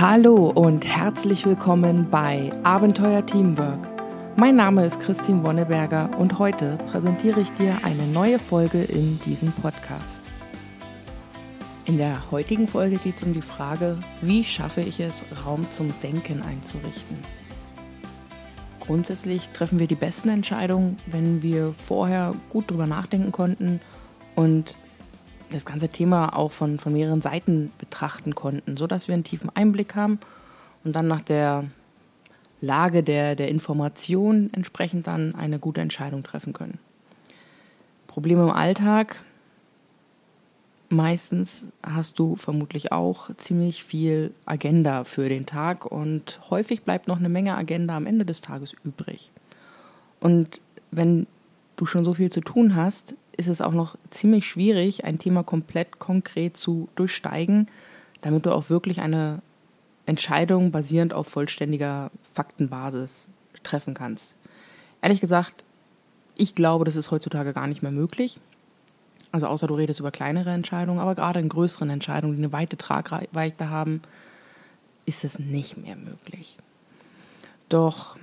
Hallo und herzlich willkommen bei Abenteuer Teamwork. Mein Name ist Christine Wonneberger und heute präsentiere ich dir eine neue Folge in diesem Podcast. In der heutigen Folge geht es um die Frage, wie schaffe ich es, Raum zum Denken einzurichten. Grundsätzlich treffen wir die besten Entscheidungen, wenn wir vorher gut drüber nachdenken konnten und das ganze Thema auch von, von mehreren Seiten betrachten konnten, sodass wir einen tiefen Einblick haben und dann nach der Lage der, der Information entsprechend dann eine gute Entscheidung treffen können. Probleme im Alltag. Meistens hast du vermutlich auch ziemlich viel Agenda für den Tag und häufig bleibt noch eine Menge Agenda am Ende des Tages übrig. Und wenn du schon so viel zu tun hast, ist es auch noch ziemlich schwierig, ein Thema komplett konkret zu durchsteigen, damit du auch wirklich eine Entscheidung basierend auf vollständiger Faktenbasis treffen kannst. Ehrlich gesagt, ich glaube, das ist heutzutage gar nicht mehr möglich. Also außer du redest über kleinere Entscheidungen, aber gerade in größeren Entscheidungen, die eine weite Tragweite haben, ist es nicht mehr möglich. Doch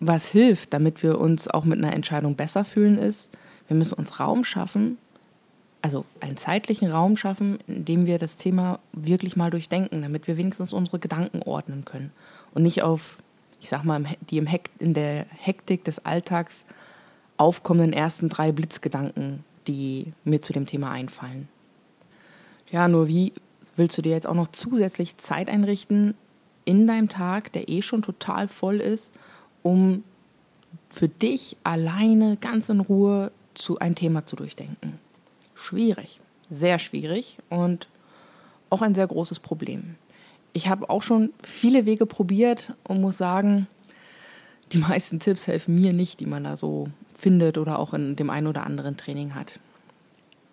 was hilft, damit wir uns auch mit einer Entscheidung besser fühlen, ist, wir müssen uns Raum schaffen, also einen zeitlichen Raum schaffen, in dem wir das Thema wirklich mal durchdenken, damit wir wenigstens unsere Gedanken ordnen können und nicht auf, ich sag mal, die im Hekt, in der Hektik des Alltags aufkommenden ersten drei Blitzgedanken, die mir zu dem Thema einfallen. Ja, nur wie willst du dir jetzt auch noch zusätzlich Zeit einrichten in deinem Tag, der eh schon total voll ist, um für dich alleine ganz in Ruhe zu ein Thema zu durchdenken. Schwierig, sehr schwierig und auch ein sehr großes Problem. Ich habe auch schon viele Wege probiert und muss sagen, die meisten Tipps helfen mir nicht, die man da so findet oder auch in dem einen oder anderen Training hat.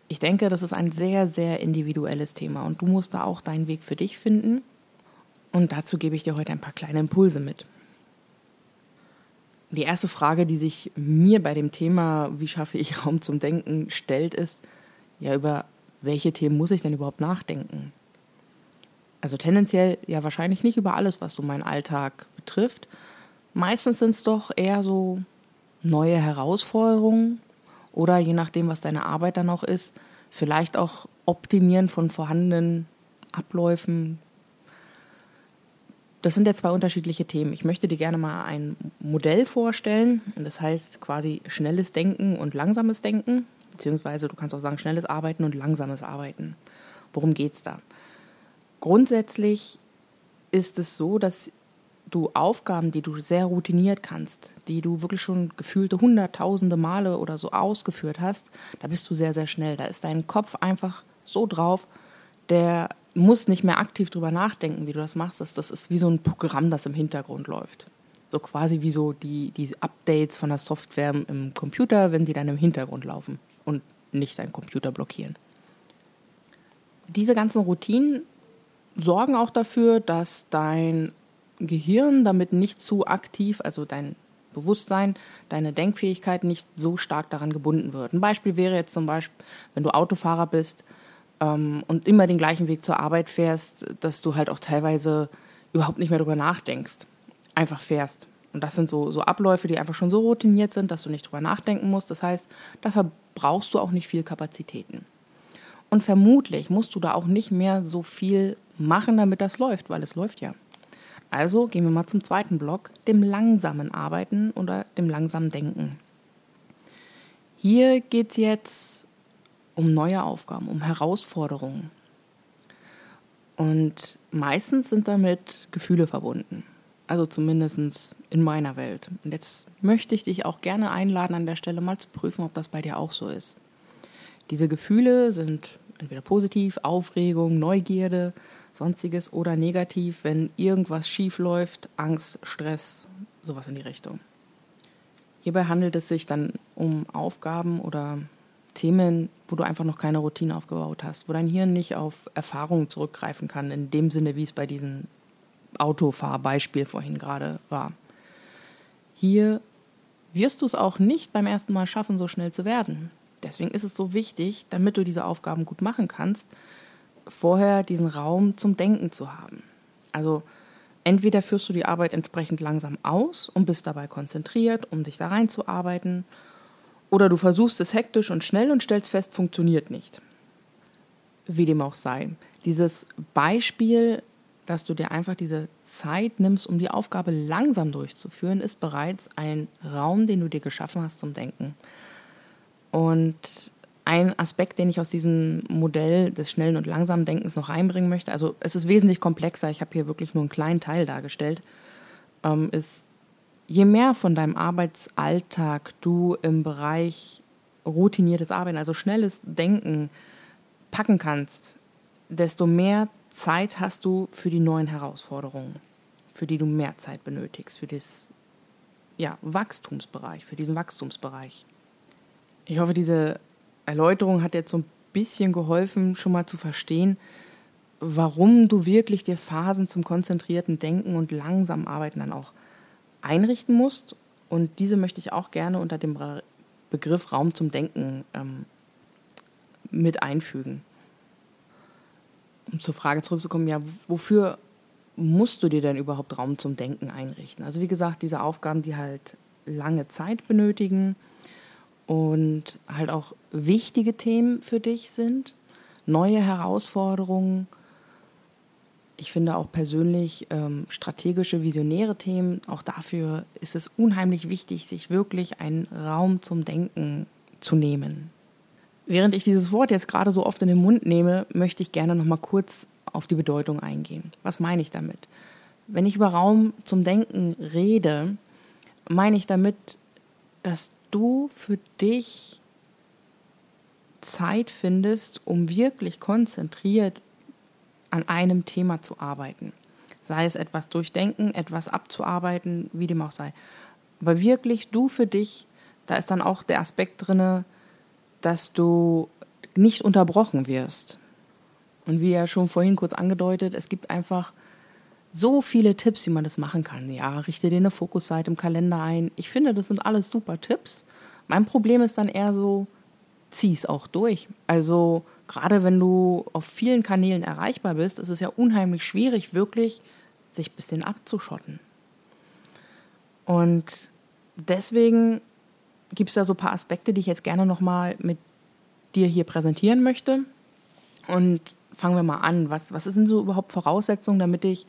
Ich denke, das ist ein sehr, sehr individuelles Thema und du musst da auch deinen Weg für dich finden. Und dazu gebe ich dir heute ein paar kleine Impulse mit. Die erste Frage, die sich mir bei dem Thema, wie schaffe ich Raum zum Denken, stellt, ist, ja, über welche Themen muss ich denn überhaupt nachdenken? Also tendenziell ja wahrscheinlich nicht über alles, was so meinen Alltag betrifft. Meistens sind es doch eher so neue Herausforderungen oder je nachdem, was deine Arbeit dann auch ist, vielleicht auch Optimieren von vorhandenen Abläufen, das sind ja zwei unterschiedliche Themen. Ich möchte dir gerne mal ein Modell vorstellen. Das heißt quasi schnelles Denken und langsames Denken. Beziehungsweise du kannst auch sagen schnelles Arbeiten und langsames Arbeiten. Worum geht es da? Grundsätzlich ist es so, dass du Aufgaben, die du sehr routiniert kannst, die du wirklich schon gefühlte hunderttausende Male oder so ausgeführt hast, da bist du sehr, sehr schnell. Da ist dein Kopf einfach so drauf, der musst nicht mehr aktiv drüber nachdenken, wie du das machst. Das, das ist wie so ein Programm, das im Hintergrund läuft. So quasi wie so die, die Updates von der Software im Computer, wenn die dann im Hintergrund laufen und nicht deinen Computer blockieren. Diese ganzen Routinen sorgen auch dafür, dass dein Gehirn damit nicht zu aktiv, also dein Bewusstsein, deine Denkfähigkeit nicht so stark daran gebunden wird. Ein Beispiel wäre jetzt zum Beispiel, wenn du Autofahrer bist, ähm, und immer den gleichen Weg zur Arbeit fährst, dass du halt auch teilweise überhaupt nicht mehr darüber nachdenkst. Einfach fährst. Und das sind so, so Abläufe, die einfach schon so routiniert sind, dass du nicht drüber nachdenken musst. Das heißt, da verbrauchst du auch nicht viel Kapazitäten. Und vermutlich musst du da auch nicht mehr so viel machen, damit das läuft, weil es läuft ja. Also gehen wir mal zum zweiten Block, dem langsamen Arbeiten oder dem langsamen Denken. Hier geht es jetzt um neue Aufgaben, um Herausforderungen. Und meistens sind damit Gefühle verbunden. Also zumindest in meiner Welt. Und jetzt möchte ich dich auch gerne einladen, an der Stelle mal zu prüfen, ob das bei dir auch so ist. Diese Gefühle sind entweder positiv, Aufregung, Neugierde, sonstiges oder negativ, wenn irgendwas schief läuft, Angst, Stress, sowas in die Richtung. Hierbei handelt es sich dann um Aufgaben oder Themen, wo du einfach noch keine Routine aufgebaut hast, wo dein Hirn nicht auf Erfahrungen zurückgreifen kann, in dem Sinne, wie es bei diesem Autofahrbeispiel vorhin gerade war. Hier wirst du es auch nicht beim ersten Mal schaffen, so schnell zu werden. Deswegen ist es so wichtig, damit du diese Aufgaben gut machen kannst, vorher diesen Raum zum Denken zu haben. Also entweder führst du die Arbeit entsprechend langsam aus und bist dabei konzentriert, um dich da reinzuarbeiten, oder du versuchst es hektisch und schnell und stellst fest, funktioniert nicht. Wie dem auch sei. Dieses Beispiel, dass du dir einfach diese Zeit nimmst, um die Aufgabe langsam durchzuführen, ist bereits ein Raum, den du dir geschaffen hast zum Denken. Und ein Aspekt, den ich aus diesem Modell des schnellen und langsamen Denkens noch einbringen möchte, also es ist wesentlich komplexer, ich habe hier wirklich nur einen kleinen Teil dargestellt, ähm, ist, je mehr von deinem Arbeitsalltag du im Bereich routiniertes Arbeiten, also schnelles Denken packen kannst, desto mehr Zeit hast du für die neuen Herausforderungen, für die du mehr Zeit benötigst, für das ja, Wachstumsbereich, für diesen Wachstumsbereich. Ich hoffe, diese Erläuterung hat jetzt so ein bisschen geholfen, schon mal zu verstehen, warum du wirklich dir Phasen zum konzentrierten Denken und langsamen Arbeiten dann auch einrichten musst. Und diese möchte ich auch gerne unter dem Begriff Raum zum Denken ähm, mit einfügen. Um zur Frage zurückzukommen, ja, wofür musst du dir denn überhaupt Raum zum Denken einrichten? Also wie gesagt, diese Aufgaben, die halt lange Zeit benötigen, und halt auch wichtige Themen für dich sind, neue Herausforderungen. Ich finde auch persönlich ähm, strategische, visionäre Themen, auch dafür ist es unheimlich wichtig, sich wirklich einen Raum zum Denken zu nehmen. Während ich dieses Wort jetzt gerade so oft in den Mund nehme, möchte ich gerne noch mal kurz auf die Bedeutung eingehen. Was meine ich damit? Wenn ich über Raum zum Denken rede, meine ich damit, dass du für dich Zeit findest, um wirklich konzentriert an einem Thema zu arbeiten. Sei es etwas durchdenken, etwas abzuarbeiten, wie dem auch sei. Aber wirklich du für dich, da ist dann auch der Aspekt drin, dass du nicht unterbrochen wirst. Und wie ja schon vorhin kurz angedeutet, es gibt einfach so viele Tipps, wie man das machen kann. Ja, richte dir eine Fokusseite im Kalender ein. Ich finde, das sind alles super Tipps. Mein Problem ist dann eher so, zieh es auch durch. Also gerade wenn du auf vielen Kanälen erreichbar bist, ist es ja unheimlich schwierig, wirklich sich ein bisschen abzuschotten. Und deswegen gibt es da so ein paar Aspekte, die ich jetzt gerne nochmal mit dir hier präsentieren möchte. Und fangen wir mal an. Was, was sind so überhaupt Voraussetzungen, damit ich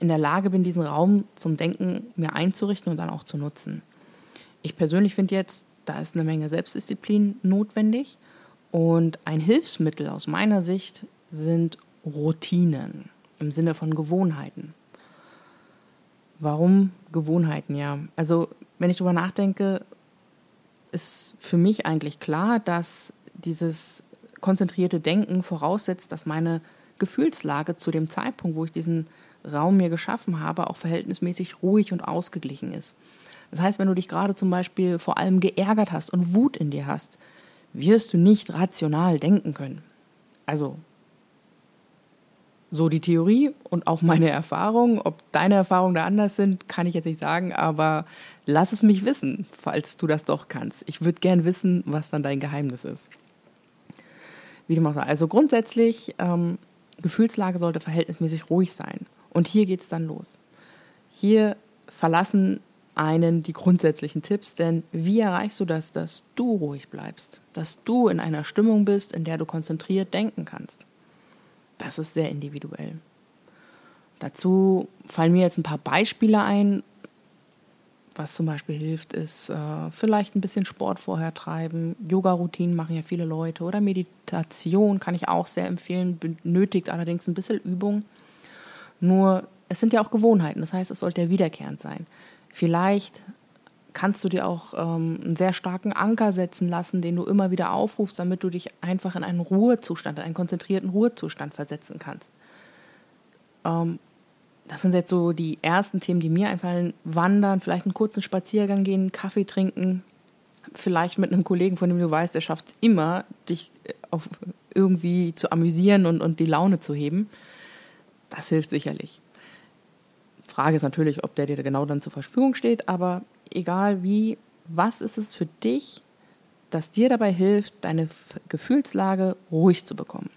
in der Lage bin, diesen Raum zum Denken mir einzurichten und dann auch zu nutzen? Ich persönlich finde jetzt, da ist eine Menge Selbstdisziplin notwendig. Und ein Hilfsmittel aus meiner Sicht sind Routinen im Sinne von Gewohnheiten. Warum Gewohnheiten? Ja, also wenn ich darüber nachdenke, ist für mich eigentlich klar, dass dieses konzentrierte Denken voraussetzt, dass meine Gefühlslage zu dem Zeitpunkt, wo ich diesen Raum mir geschaffen habe, auch verhältnismäßig ruhig und ausgeglichen ist. Das heißt, wenn du dich gerade zum Beispiel vor allem geärgert hast und Wut in dir hast, wirst du nicht rational denken können. Also so die Theorie und auch meine Erfahrung. Ob deine Erfahrungen da anders sind, kann ich jetzt nicht sagen, aber lass es mich wissen, falls du das doch kannst. Ich würde gern wissen, was dann dein Geheimnis ist. Wie du machst. Also grundsätzlich, ähm, Gefühlslage sollte verhältnismäßig ruhig sein. Und hier geht es dann los. Hier verlassen einen die grundsätzlichen Tipps, denn wie erreichst du das, dass du ruhig bleibst, dass du in einer Stimmung bist, in der du konzentriert denken kannst? Das ist sehr individuell. Dazu fallen mir jetzt ein paar Beispiele ein. Was zum Beispiel hilft, ist äh, vielleicht ein bisschen Sport vorher treiben. Yoga-Routinen machen ja viele Leute oder Meditation kann ich auch sehr empfehlen, benötigt allerdings ein bisschen Übung. Nur es sind ja auch Gewohnheiten, das heißt, es sollte ja wiederkehrend sein. Vielleicht kannst du dir auch ähm, einen sehr starken Anker setzen lassen, den du immer wieder aufrufst, damit du dich einfach in einen Ruhezustand, in einen konzentrierten Ruhezustand versetzen kannst. Ähm, das sind jetzt so die ersten Themen, die mir einfallen. Wandern, vielleicht einen kurzen Spaziergang gehen, Kaffee trinken, vielleicht mit einem Kollegen, von dem du weißt, er schafft es immer, dich äh, auf irgendwie zu amüsieren und, und die Laune zu heben. Das hilft sicherlich. Frage ist natürlich, ob der dir genau dann zur Verfügung steht, aber egal wie, was ist es für dich, das dir dabei hilft, deine Gefühlslage ruhig zu bekommen?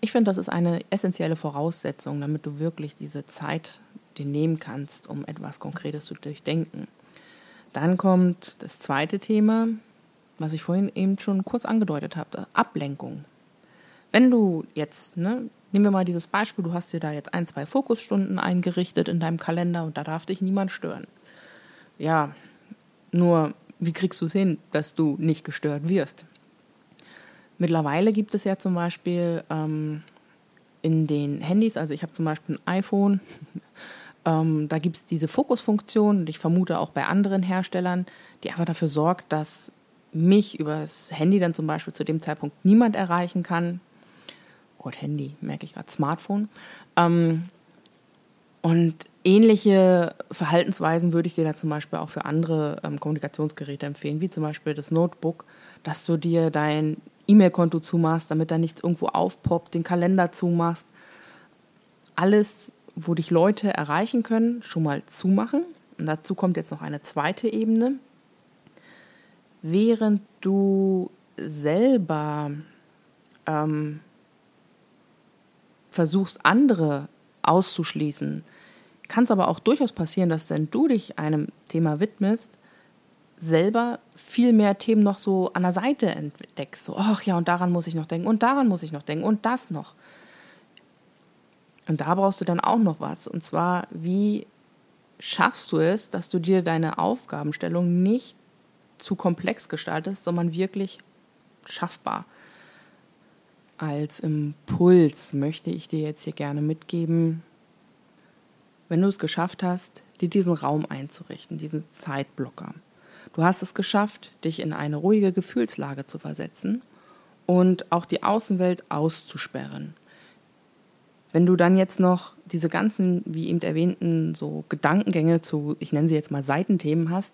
Ich finde, das ist eine essentielle Voraussetzung, damit du wirklich diese Zeit dir nehmen kannst, um etwas Konkretes zu durchdenken. Dann kommt das zweite Thema, was ich vorhin eben schon kurz angedeutet habe, Ablenkung. Wenn du jetzt, ne, nehmen wir mal dieses Beispiel, du hast dir da jetzt ein, zwei Fokusstunden eingerichtet in deinem Kalender und da darf dich niemand stören. Ja, nur wie kriegst du es hin, dass du nicht gestört wirst? Mittlerweile gibt es ja zum Beispiel ähm, in den Handys, also ich habe zum Beispiel ein iPhone, ähm, da gibt es diese Fokusfunktion und ich vermute auch bei anderen Herstellern, die einfach dafür sorgt, dass mich über das Handy dann zum Beispiel zu dem Zeitpunkt niemand erreichen kann. Gott, Handy, merke ich gerade, Smartphone. Ähm, und ähnliche Verhaltensweisen würde ich dir da zum Beispiel auch für andere ähm, Kommunikationsgeräte empfehlen, wie zum Beispiel das Notebook, dass du dir dein E-Mail-Konto zumachst, damit da nichts irgendwo aufpoppt, den Kalender zumachst. Alles, wo dich Leute erreichen können, schon mal zumachen. Und dazu kommt jetzt noch eine zweite Ebene. Während du selber ähm, versuchst, andere auszuschließen, kann es aber auch durchaus passieren, dass wenn du dich einem Thema widmest, selber viel mehr Themen noch so an der Seite entdeckst. So, ach ja, und daran muss ich noch denken und daran muss ich noch denken und das noch. Und da brauchst du dann auch noch was. Und zwar, wie schaffst du es, dass du dir deine Aufgabenstellung nicht zu komplex gestaltest, sondern wirklich schaffbar. Als Impuls möchte ich dir jetzt hier gerne mitgeben, wenn du es geschafft hast, dir diesen Raum einzurichten, diesen Zeitblocker. Du hast es geschafft, dich in eine ruhige Gefühlslage zu versetzen und auch die Außenwelt auszusperren. Wenn du dann jetzt noch diese ganzen, wie eben erwähnten, so Gedankengänge zu, ich nenne sie jetzt mal Seitenthemen hast,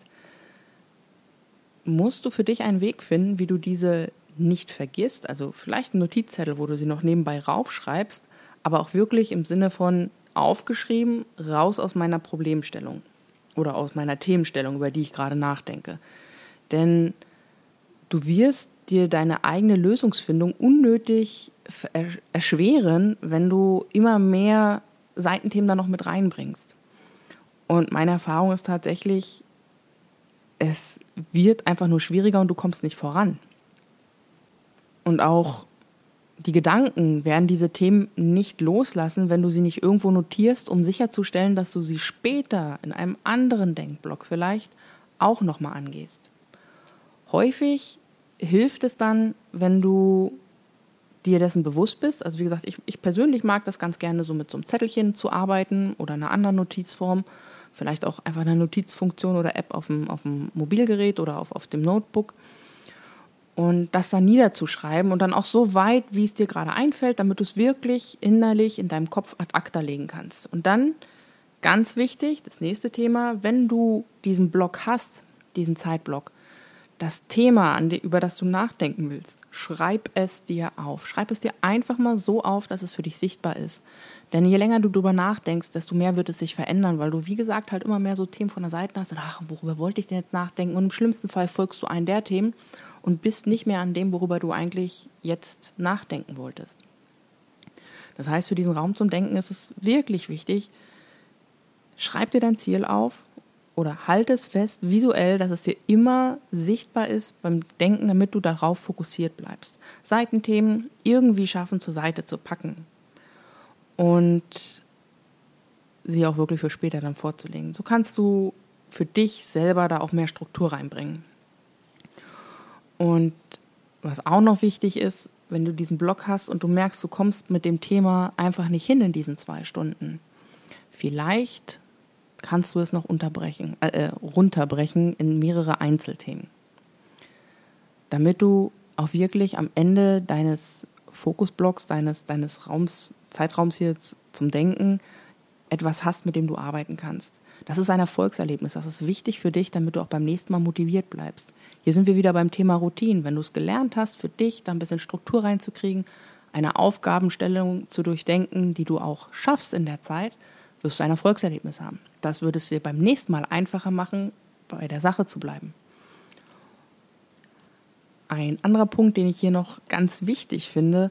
musst du für dich einen Weg finden, wie du diese nicht vergisst. Also vielleicht ein Notizzettel, wo du sie noch nebenbei raufschreibst, aber auch wirklich im Sinne von aufgeschrieben, raus aus meiner Problemstellung oder aus meiner Themenstellung, über die ich gerade nachdenke. Denn du wirst dir deine eigene Lösungsfindung unnötig erschweren, wenn du immer mehr Seitenthemen da noch mit reinbringst. Und meine Erfahrung ist tatsächlich, es wird einfach nur schwieriger und du kommst nicht voran. Und auch die Gedanken werden diese Themen nicht loslassen, wenn du sie nicht irgendwo notierst, um sicherzustellen, dass du sie später in einem anderen Denkblock vielleicht auch nochmal angehst. Häufig hilft es dann, wenn du dir dessen bewusst bist. Also wie gesagt, ich, ich persönlich mag das ganz gerne, so mit so einem Zettelchen zu arbeiten oder einer anderen Notizform. Vielleicht auch einfach eine Notizfunktion oder App auf dem, auf dem Mobilgerät oder auf, auf dem Notebook und das dann niederzuschreiben und dann auch so weit, wie es dir gerade einfällt, damit du es wirklich innerlich in deinem Kopf ad acta legen kannst. Und dann, ganz wichtig, das nächste Thema, wenn du diesen Block hast, diesen Zeitblock, das Thema, über das du nachdenken willst, schreib es dir auf. Schreib es dir einfach mal so auf, dass es für dich sichtbar ist. Denn je länger du darüber nachdenkst, desto mehr wird es sich verändern, weil du, wie gesagt, halt immer mehr so Themen von der Seite hast. Ach, worüber wollte ich denn jetzt nachdenken? Und im schlimmsten Fall folgst du einen der Themen und bist nicht mehr an dem, worüber du eigentlich jetzt nachdenken wolltest. Das heißt, für diesen Raum zum Denken ist es wirklich wichtig, schreib dir dein Ziel auf oder halt es fest visuell, dass es dir immer sichtbar ist beim Denken, damit du darauf fokussiert bleibst. Seitenthemen irgendwie schaffen, zur Seite zu packen und sie auch wirklich für später dann vorzulegen. So kannst du für dich selber da auch mehr Struktur reinbringen. Und was auch noch wichtig ist, wenn du diesen Blog hast und du merkst, du kommst mit dem Thema einfach nicht hin in diesen zwei Stunden, vielleicht kannst du es noch unterbrechen, äh, äh, runterbrechen in mehrere Einzelthemen. Damit du auch wirklich am Ende deines Fokusblocks, deines, deines Raums, Zeitraums hier zum Denken etwas hast, mit dem du arbeiten kannst. Das ist ein Erfolgserlebnis. Das ist wichtig für dich, damit du auch beim nächsten Mal motiviert bleibst. Hier sind wir wieder beim Thema Routinen. Wenn du es gelernt hast, für dich da ein bisschen Struktur reinzukriegen, eine Aufgabenstellung zu durchdenken, die du auch schaffst in der Zeit, wirst du ein Erfolgserlebnis haben. Das würde es dir beim nächsten Mal einfacher machen, bei der Sache zu bleiben. Ein anderer Punkt, den ich hier noch ganz wichtig finde,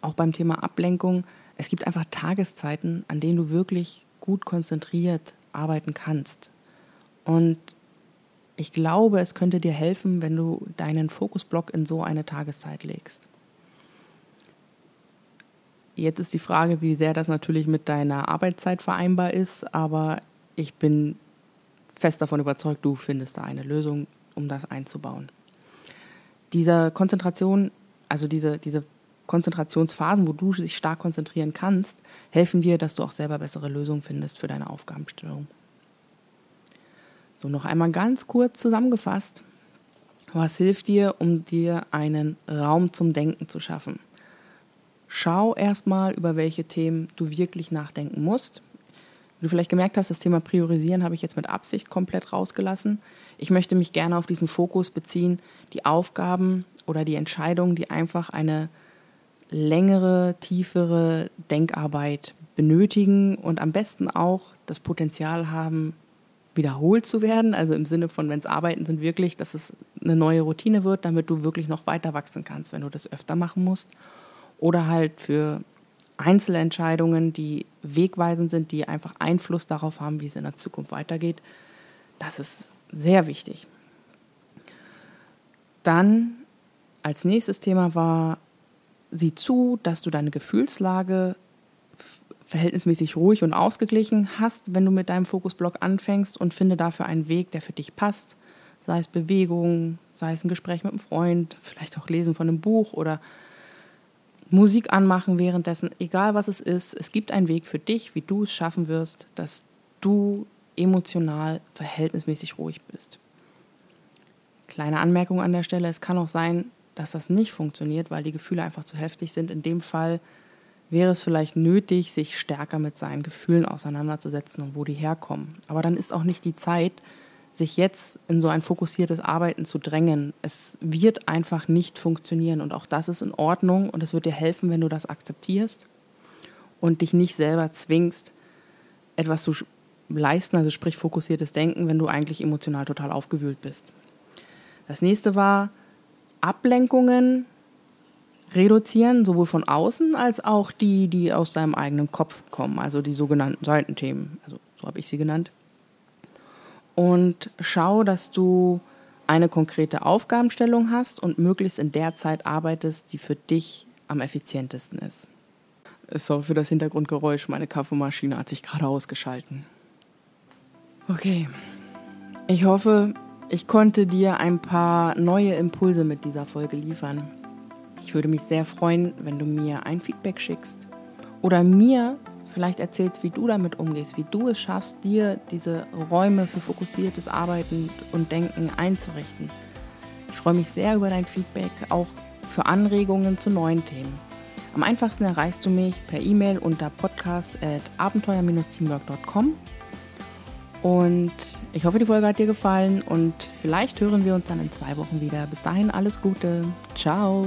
auch beim Thema Ablenkung, es gibt einfach Tageszeiten, an denen du wirklich gut konzentriert arbeiten kannst. Und ich glaube, es könnte dir helfen, wenn du deinen Fokusblock in so eine Tageszeit legst. Jetzt ist die Frage, wie sehr das natürlich mit deiner Arbeitszeit vereinbar ist, aber ich bin fest davon überzeugt, du findest da eine Lösung, um das einzubauen. Diese Konzentration, also diese, diese Konzentrationsphasen, wo du dich stark konzentrieren kannst, helfen dir, dass du auch selber bessere Lösungen findest für deine Aufgabenstellung. So, noch einmal ganz kurz zusammengefasst. Was hilft dir, um dir einen Raum zum Denken zu schaffen? Schau erstmal, über welche Themen du wirklich nachdenken musst. Wie du vielleicht gemerkt hast, das Thema Priorisieren habe ich jetzt mit Absicht komplett rausgelassen. Ich möchte mich gerne auf diesen Fokus beziehen, die Aufgaben oder die Entscheidungen, die einfach eine längere, tiefere Denkarbeit benötigen und am besten auch das Potenzial haben, wiederholt zu werden. Also im Sinne von, wenn es Arbeiten sind, wirklich, dass es eine neue Routine wird, damit du wirklich noch weiter wachsen kannst, wenn du das öfter machen musst. Oder halt für Einzelentscheidungen, die wegweisend sind, die einfach Einfluss darauf haben, wie es in der Zukunft weitergeht. Das ist sehr wichtig. Dann als nächstes Thema war, sieh zu, dass du deine Gefühlslage verhältnismäßig ruhig und ausgeglichen hast, wenn du mit deinem Fokusblock anfängst und finde dafür einen Weg, der für dich passt. Sei es Bewegung, sei es ein Gespräch mit einem Freund, vielleicht auch Lesen von einem Buch oder Musik anmachen währenddessen, egal was es ist, es gibt einen Weg für dich, wie du es schaffen wirst, dass du emotional verhältnismäßig ruhig bist. Kleine Anmerkung an der Stelle, es kann auch sein, dass das nicht funktioniert, weil die Gefühle einfach zu heftig sind. In dem Fall wäre es vielleicht nötig, sich stärker mit seinen Gefühlen auseinanderzusetzen und wo die herkommen. Aber dann ist auch nicht die Zeit, sich jetzt in so ein fokussiertes Arbeiten zu drängen. Es wird einfach nicht funktionieren und auch das ist in Ordnung und es wird dir helfen, wenn du das akzeptierst und dich nicht selber zwingst, etwas zu leisten, also sprich fokussiertes Denken, wenn du eigentlich emotional total aufgewühlt bist. Das nächste war Ablenkungen reduzieren, sowohl von außen als auch die, die aus deinem eigenen Kopf kommen, also die sogenannten Seitenthemen, also so habe ich sie genannt und schau, dass du eine konkrete Aufgabenstellung hast und möglichst in der Zeit arbeitest, die für dich am effizientesten ist. Sorry für das Hintergrundgeräusch, meine Kaffeemaschine hat sich gerade ausgeschalten. Okay, ich hoffe, ich konnte dir ein paar neue Impulse mit dieser Folge liefern. Ich würde mich sehr freuen, wenn du mir ein Feedback schickst oder mir vielleicht erzählst, wie du damit umgehst, wie du es schaffst, dir diese Räume für fokussiertes Arbeiten und Denken einzurichten. Ich freue mich sehr über dein Feedback, auch für Anregungen zu neuen Themen. Am einfachsten erreichst du mich per E-Mail unter podcast.abenteuer-teamwork.com. Und ich hoffe, die Folge hat dir gefallen und vielleicht hören wir uns dann in zwei Wochen wieder. Bis dahin alles Gute. Ciao.